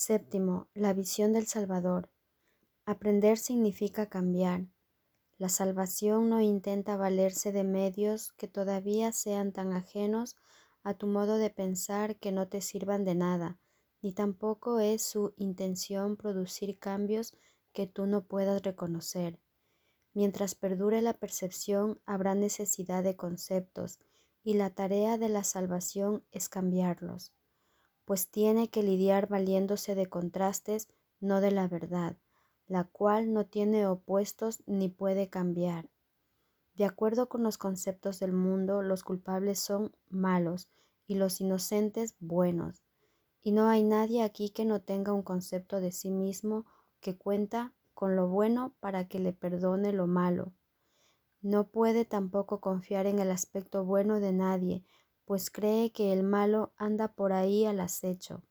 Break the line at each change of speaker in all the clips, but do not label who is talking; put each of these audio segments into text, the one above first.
Séptimo, la visión del Salvador. Aprender significa cambiar. La salvación no intenta valerse de medios que todavía sean tan ajenos a tu modo de pensar que no te sirvan de nada, ni tampoco es su intención producir cambios que tú no puedas reconocer. Mientras perdure la percepción habrá necesidad de conceptos, y la tarea de la salvación es cambiarlos, pues tiene que lidiar valiéndose de contrastes, no de la verdad, la cual no tiene opuestos ni puede cambiar. De acuerdo con los conceptos del mundo, los culpables son malos y los inocentes buenos. Y no hay nadie aquí que no tenga un concepto de sí mismo que cuenta con lo bueno para que le perdone lo malo. No puede tampoco confiar en el aspecto bueno de nadie, pues cree que el malo anda por ahí al acecho.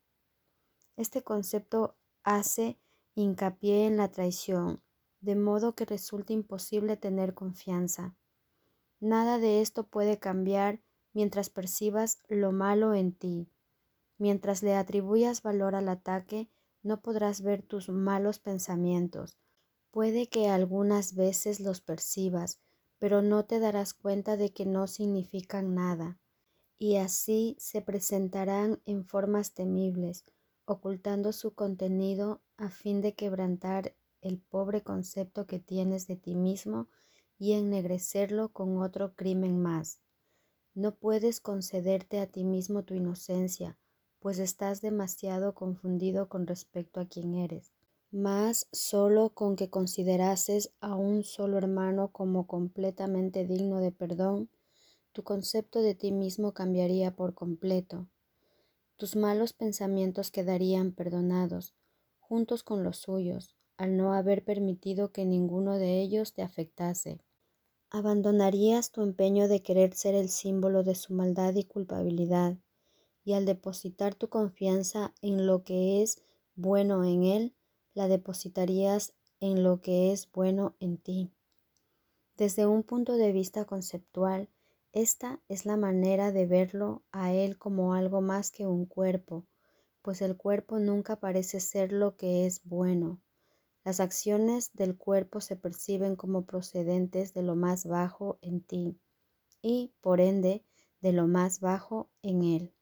Este concepto hace hincapié en la traición, de modo que resulta imposible tener confianza. Nada de esto puede cambiar mientras percibas lo malo en ti. Mientras le atribuyas valor al ataque, no podrás ver tus malos pensamientos. Puede que algunas veces los percibas, pero no te darás cuenta de que no significan nada, y así se presentarán en formas temibles, ocultando su contenido a fin de quebrantar el pobre concepto que tienes de ti mismo y ennegrecerlo con otro crimen más. No puedes concederte a ti mismo tu inocencia, pues estás demasiado confundido con respecto a quién eres. Mas solo con que considerases a un solo hermano como completamente digno de perdón, tu concepto de ti mismo cambiaría por completo. Tus malos pensamientos quedarían perdonados, juntos con los suyos, al no haber permitido que ninguno de ellos te afectase. Abandonarías tu empeño de querer ser el símbolo de su maldad y culpabilidad, y al depositar tu confianza en lo que es bueno en Él, la depositarías en lo que es bueno en ti. Desde un punto de vista conceptual, esta es la manera de verlo a Él como algo más que un cuerpo, pues el cuerpo nunca parece ser lo que es bueno. Las acciones del cuerpo se perciben como procedentes de lo más bajo en ti y, por ende, de lo más bajo en Él.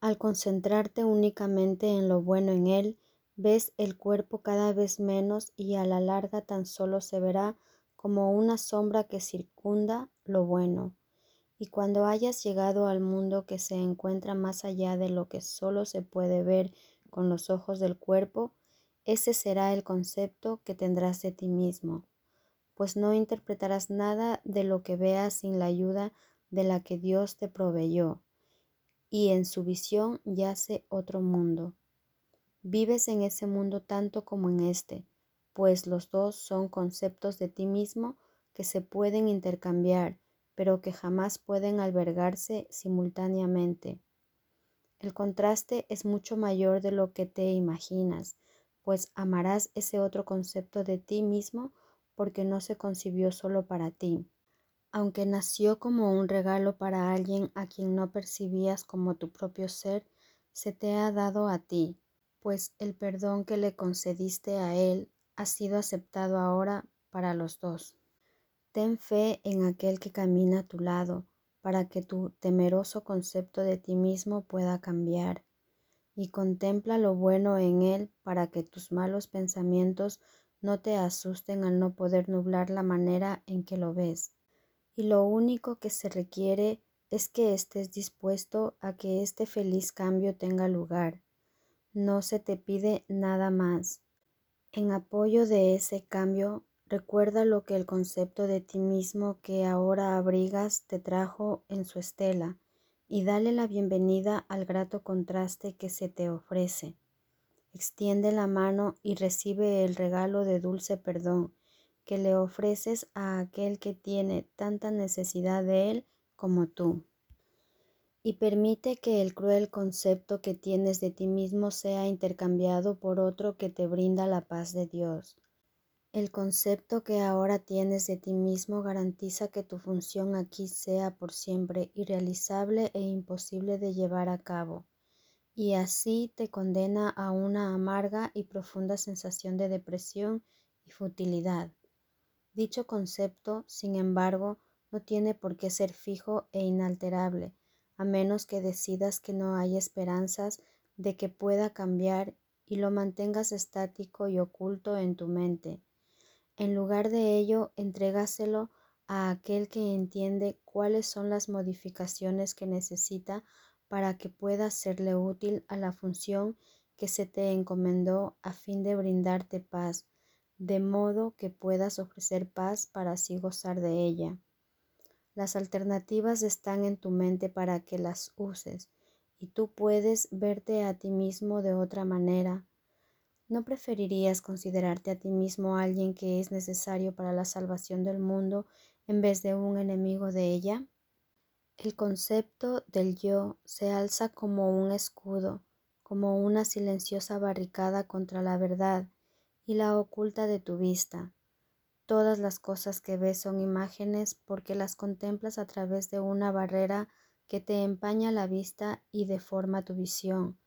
Al concentrarte únicamente en lo bueno en Él, ves el cuerpo cada vez menos y a la larga tan solo se verá como una sombra que circunda lo bueno. Y cuando hayas llegado al mundo que se encuentra más allá de lo que solo se puede ver con los ojos del cuerpo, ese será el concepto que tendrás de ti mismo, pues no interpretarás nada de lo que veas sin la ayuda de la que Dios te proveyó, y en su visión yace otro mundo. Vives en ese mundo tanto como en este, pues los dos son conceptos de ti mismo que se pueden intercambiar pero que jamás pueden albergarse simultáneamente. El contraste es mucho mayor de lo que te imaginas, pues amarás ese otro concepto de ti mismo porque no se concibió solo para ti. Aunque nació como un regalo para alguien a quien no percibías como tu propio ser, se te ha dado a ti, pues el perdón que le concediste a él ha sido aceptado ahora para los dos. Ten fe en aquel que camina a tu lado para que tu temeroso concepto de ti mismo pueda cambiar y contempla lo bueno en él para que tus malos pensamientos no te asusten al no poder nublar la manera en que lo ves. Y lo único que se requiere es que estés dispuesto a que este feliz cambio tenga lugar. No se te pide nada más. En apoyo de ese cambio Recuerda lo que el concepto de ti mismo que ahora abrigas te trajo en su estela y dale la bienvenida al grato contraste que se te ofrece. Extiende la mano y recibe el regalo de dulce perdón que le ofreces a aquel que tiene tanta necesidad de él como tú. Y permite que el cruel concepto que tienes de ti mismo sea intercambiado por otro que te brinda la paz de Dios. El concepto que ahora tienes de ti mismo garantiza que tu función aquí sea por siempre irrealizable e imposible de llevar a cabo. y así te condena a una amarga y profunda sensación de depresión y futilidad. Dicho concepto, sin embargo, no tiene por qué ser fijo e inalterable, a menos que decidas que no hay esperanzas de que pueda cambiar y lo mantengas estático y oculto en tu mente. En lugar de ello, entrégaselo a aquel que entiende cuáles son las modificaciones que necesita para que pueda serle útil a la función que se te encomendó a fin de brindarte paz, de modo que puedas ofrecer paz para así gozar de ella. Las alternativas están en tu mente para que las uses, y tú puedes verte a ti mismo de otra manera. ¿No preferirías considerarte a ti mismo alguien que es necesario para la salvación del mundo en vez de un enemigo de ella? El concepto del yo se alza como un escudo, como una silenciosa barricada contra la verdad y la oculta de tu vista. Todas las cosas que ves son imágenes porque las contemplas a través de una barrera que te empaña la vista y deforma tu visión,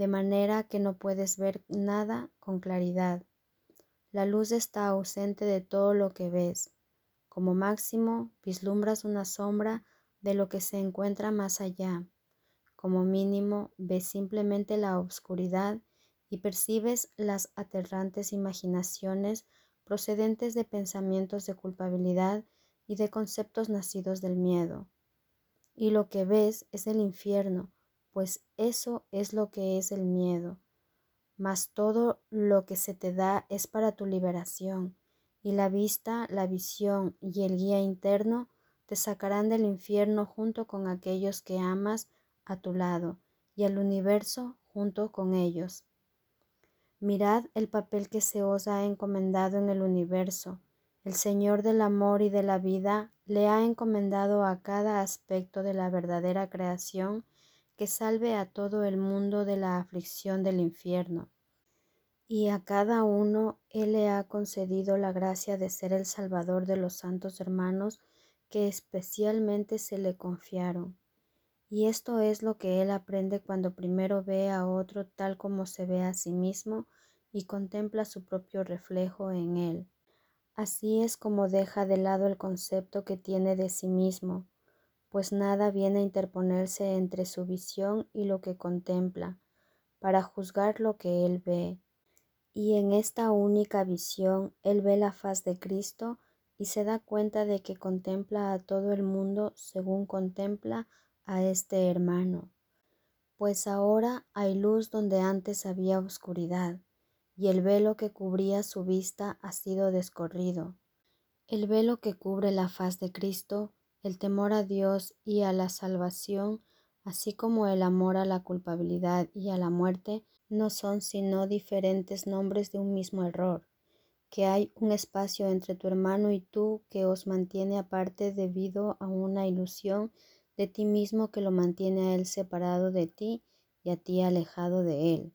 de manera que no puedes ver nada con claridad. La luz está ausente de todo lo que ves. Como máximo, vislumbras una sombra de lo que se encuentra más allá. Como mínimo, ves simplemente la oscuridad y percibes las aterrantes imaginaciones procedentes de pensamientos de culpabilidad y de conceptos nacidos del miedo. Y lo que ves es el infierno, pues eso es lo que es el miedo. Mas todo lo que se te da es para tu liberación, y la vista, la visión y el guía interno te sacarán del infierno junto con aquellos que amas a tu lado y al universo junto con ellos. Mirad el papel que se os ha encomendado en el universo. El Señor del amor y de la vida le ha encomendado a cada aspecto de la verdadera creación que salve a todo el mundo de la aflicción del infierno. Y a cada uno Él le ha concedido la gracia de ser el Salvador de los santos hermanos que especialmente se le confiaron. Y esto es lo que él aprende cuando primero ve a otro tal como se ve a sí mismo y contempla su propio reflejo en él. Así es como deja de lado el concepto que tiene de sí mismo, pues nada viene a interponerse entre su visión y lo que contempla, para juzgar lo que él ve. Y en esta única visión él ve la faz de Cristo y se da cuenta de que contempla a todo el mundo según contempla a este hermano, pues ahora hay luz donde antes había oscuridad, y el velo que cubría su vista ha sido descorrido. El velo que cubre la faz de Cristo, el temor a Dios y a la salvación, así como el amor a la culpabilidad y a la muerte, no son sino diferentes nombres de un mismo error, que hay un espacio entre tu hermano y tú que os mantiene aparte debido a una ilusión de ti mismo que lo mantiene a él separado de ti y a ti alejado de él.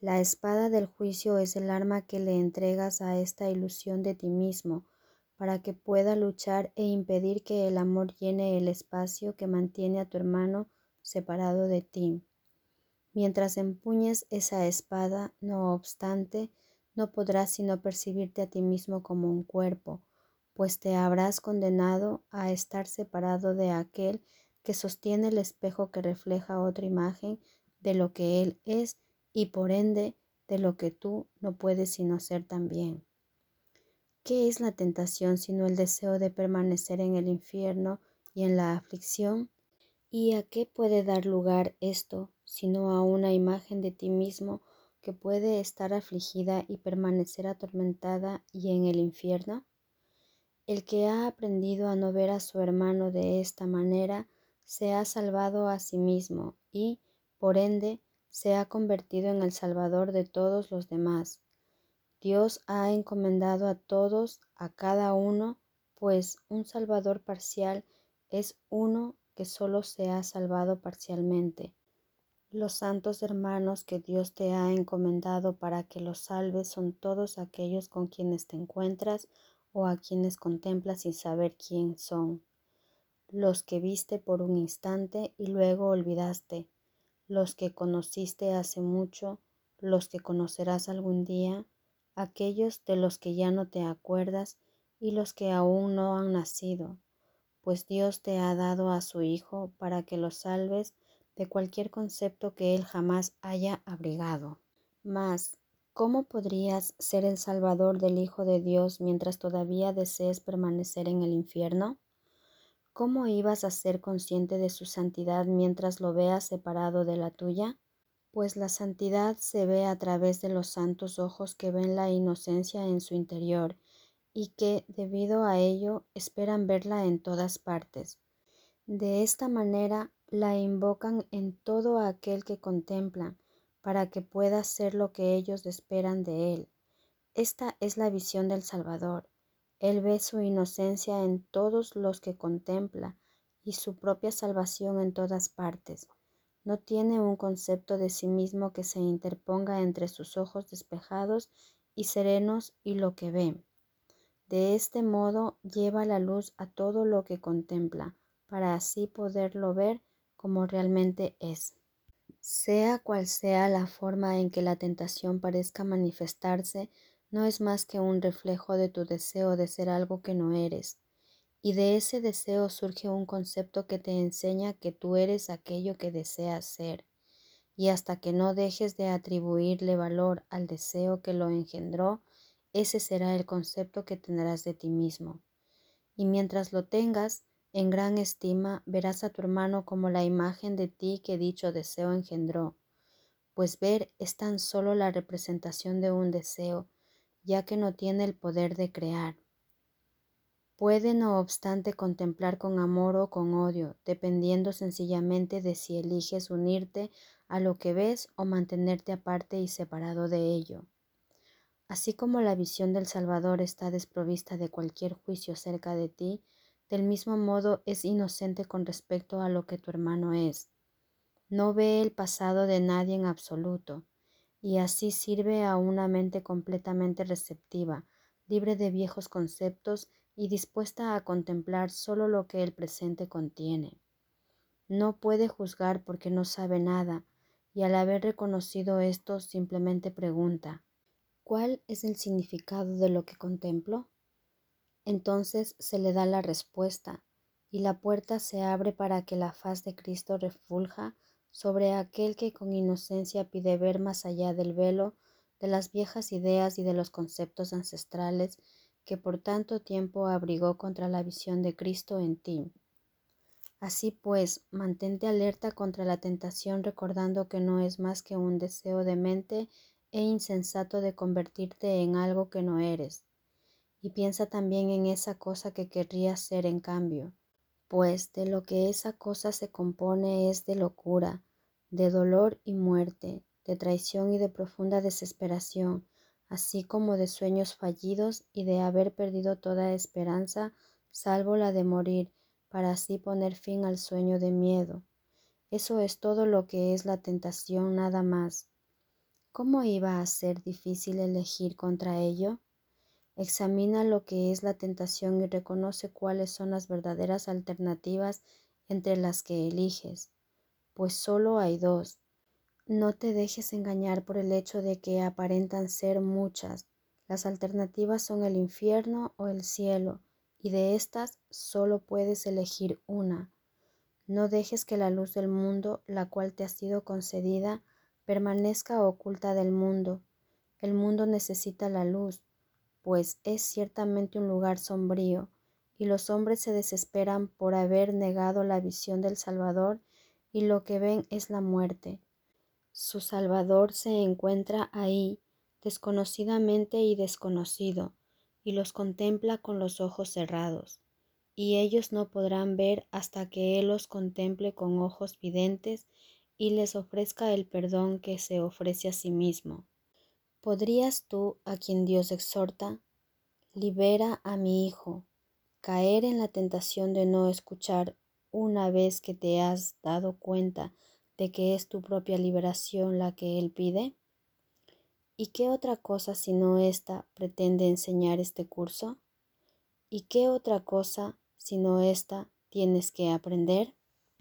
La espada del juicio es el arma que le entregas a esta ilusión de ti mismo, para que pueda luchar e impedir que el amor llene el espacio que mantiene a tu hermano separado de ti. Mientras empuñes esa espada, no obstante, no podrás sino percibirte a ti mismo como un cuerpo, pues te habrás condenado a estar separado de aquel que sostiene el espejo que refleja otra imagen de lo que Él es y por ende de lo que tú no puedes sino ser también. ¿Qué es la tentación sino el deseo de permanecer en el infierno y en la aflicción? ¿Y a qué puede dar lugar esto sino a una imagen de ti mismo que puede estar afligida y permanecer atormentada y en el infierno? El que ha aprendido a no ver a su hermano de esta manera, se ha salvado a sí mismo y, por ende, se ha convertido en el Salvador de todos los demás. Dios ha encomendado a todos, a cada uno, pues un Salvador parcial es uno que solo se ha salvado parcialmente. Los santos hermanos que Dios te ha encomendado para que los salves son todos aquellos con quienes te encuentras o a quienes contemplas sin saber quién son, los que viste por un instante y luego olvidaste, los que conociste hace mucho, los que conocerás algún día, aquellos de los que ya no te acuerdas y los que aún no han nacido, pues Dios te ha dado a su Hijo para que lo salves de cualquier concepto que Él jamás haya abrigado. Mas, ¿cómo podrías ser el Salvador del Hijo de Dios mientras todavía desees permanecer en el infierno? ¿Cómo ibas a ser consciente de su santidad mientras lo veas separado de la tuya? Pues la santidad se ve a través de los santos ojos que ven la inocencia en su interior y que, debido a ello, esperan verla en todas partes. De esta manera la invocan en todo aquel que contemplan, para que pueda ser lo que ellos esperan de él. Esta es la visión del Salvador él ve su inocencia en todos los que contempla y su propia salvación en todas partes. No tiene un concepto de sí mismo que se interponga entre sus ojos despejados y serenos y lo que ve. De este modo lleva la luz a todo lo que contempla, para así poderlo ver como realmente es. Sea cual sea la forma en que la tentación parezca manifestarse, no es más que un reflejo de tu deseo de ser algo que no eres. Y de ese deseo surge un concepto que te enseña que tú eres aquello que deseas ser. Y hasta que no dejes de atribuirle valor al deseo que lo engendró, ese será el concepto que tendrás de ti mismo. Y mientras lo tengas en gran estima, verás a tu hermano como la imagen de ti que dicho deseo engendró, pues ver es tan solo la representación de un deseo, ya que no tiene el poder de crear. Puede, no obstante, contemplar con amor o con odio, dependiendo sencillamente de si eliges unirte a lo que ves o mantenerte aparte y separado de ello. Así como la visión del Salvador está desprovista de cualquier juicio cerca de ti, del mismo modo es inocente con respecto a lo que tu hermano es. No ve el pasado de nadie en absoluto, y así sirve a una mente completamente receptiva, libre de viejos conceptos y dispuesta a contemplar solo lo que el presente contiene. No puede juzgar porque no sabe nada, y al haber reconocido esto simplemente pregunta, ¿cuál es el significado de lo que contemplo? Entonces se le da la respuesta, y la puerta se abre para que la faz de Cristo refulja sobre aquel que con inocencia pide ver más allá del velo de las viejas ideas y de los conceptos ancestrales que por tanto tiempo abrigó contra la visión de Cristo en ti. Así pues, mantente alerta contra la tentación recordando que no es más que un deseo de mente e insensato de convertirte en algo que no eres. Y piensa también en esa cosa que querrías ser en cambio, pues de lo que esa cosa se compone es de locura, de dolor y muerte, de traición y de profunda desesperación, así como de sueños fallidos y de haber perdido toda esperanza, salvo la de morir, para así poner fin al sueño de miedo. Eso es todo lo que es la tentación nada más. ¿Cómo iba a ser difícil elegir contra ello? Examina lo que es la tentación y reconoce cuáles son las verdaderas alternativas entre las que eliges pues solo hay dos. No te dejes engañar por el hecho de que aparentan ser muchas. Las alternativas son el infierno o el cielo, y de estas solo puedes elegir una. No dejes que la luz del mundo, la cual te ha sido concedida, permanezca oculta del mundo. El mundo necesita la luz, pues es ciertamente un lugar sombrío, y los hombres se desesperan por haber negado la visión del Salvador y lo que ven es la muerte. Su Salvador se encuentra ahí, desconocidamente y desconocido, y los contempla con los ojos cerrados, y ellos no podrán ver hasta que Él los contemple con ojos videntes y les ofrezca el perdón que se ofrece a sí mismo. ¿Podrías tú, a quien Dios exhorta, libera a mi hijo, caer en la tentación de no escuchar una vez que te has dado cuenta de que es tu propia liberación la que Él pide? ¿Y qué otra cosa sino esta pretende enseñar este curso? ¿Y qué otra cosa sino esta tienes que aprender?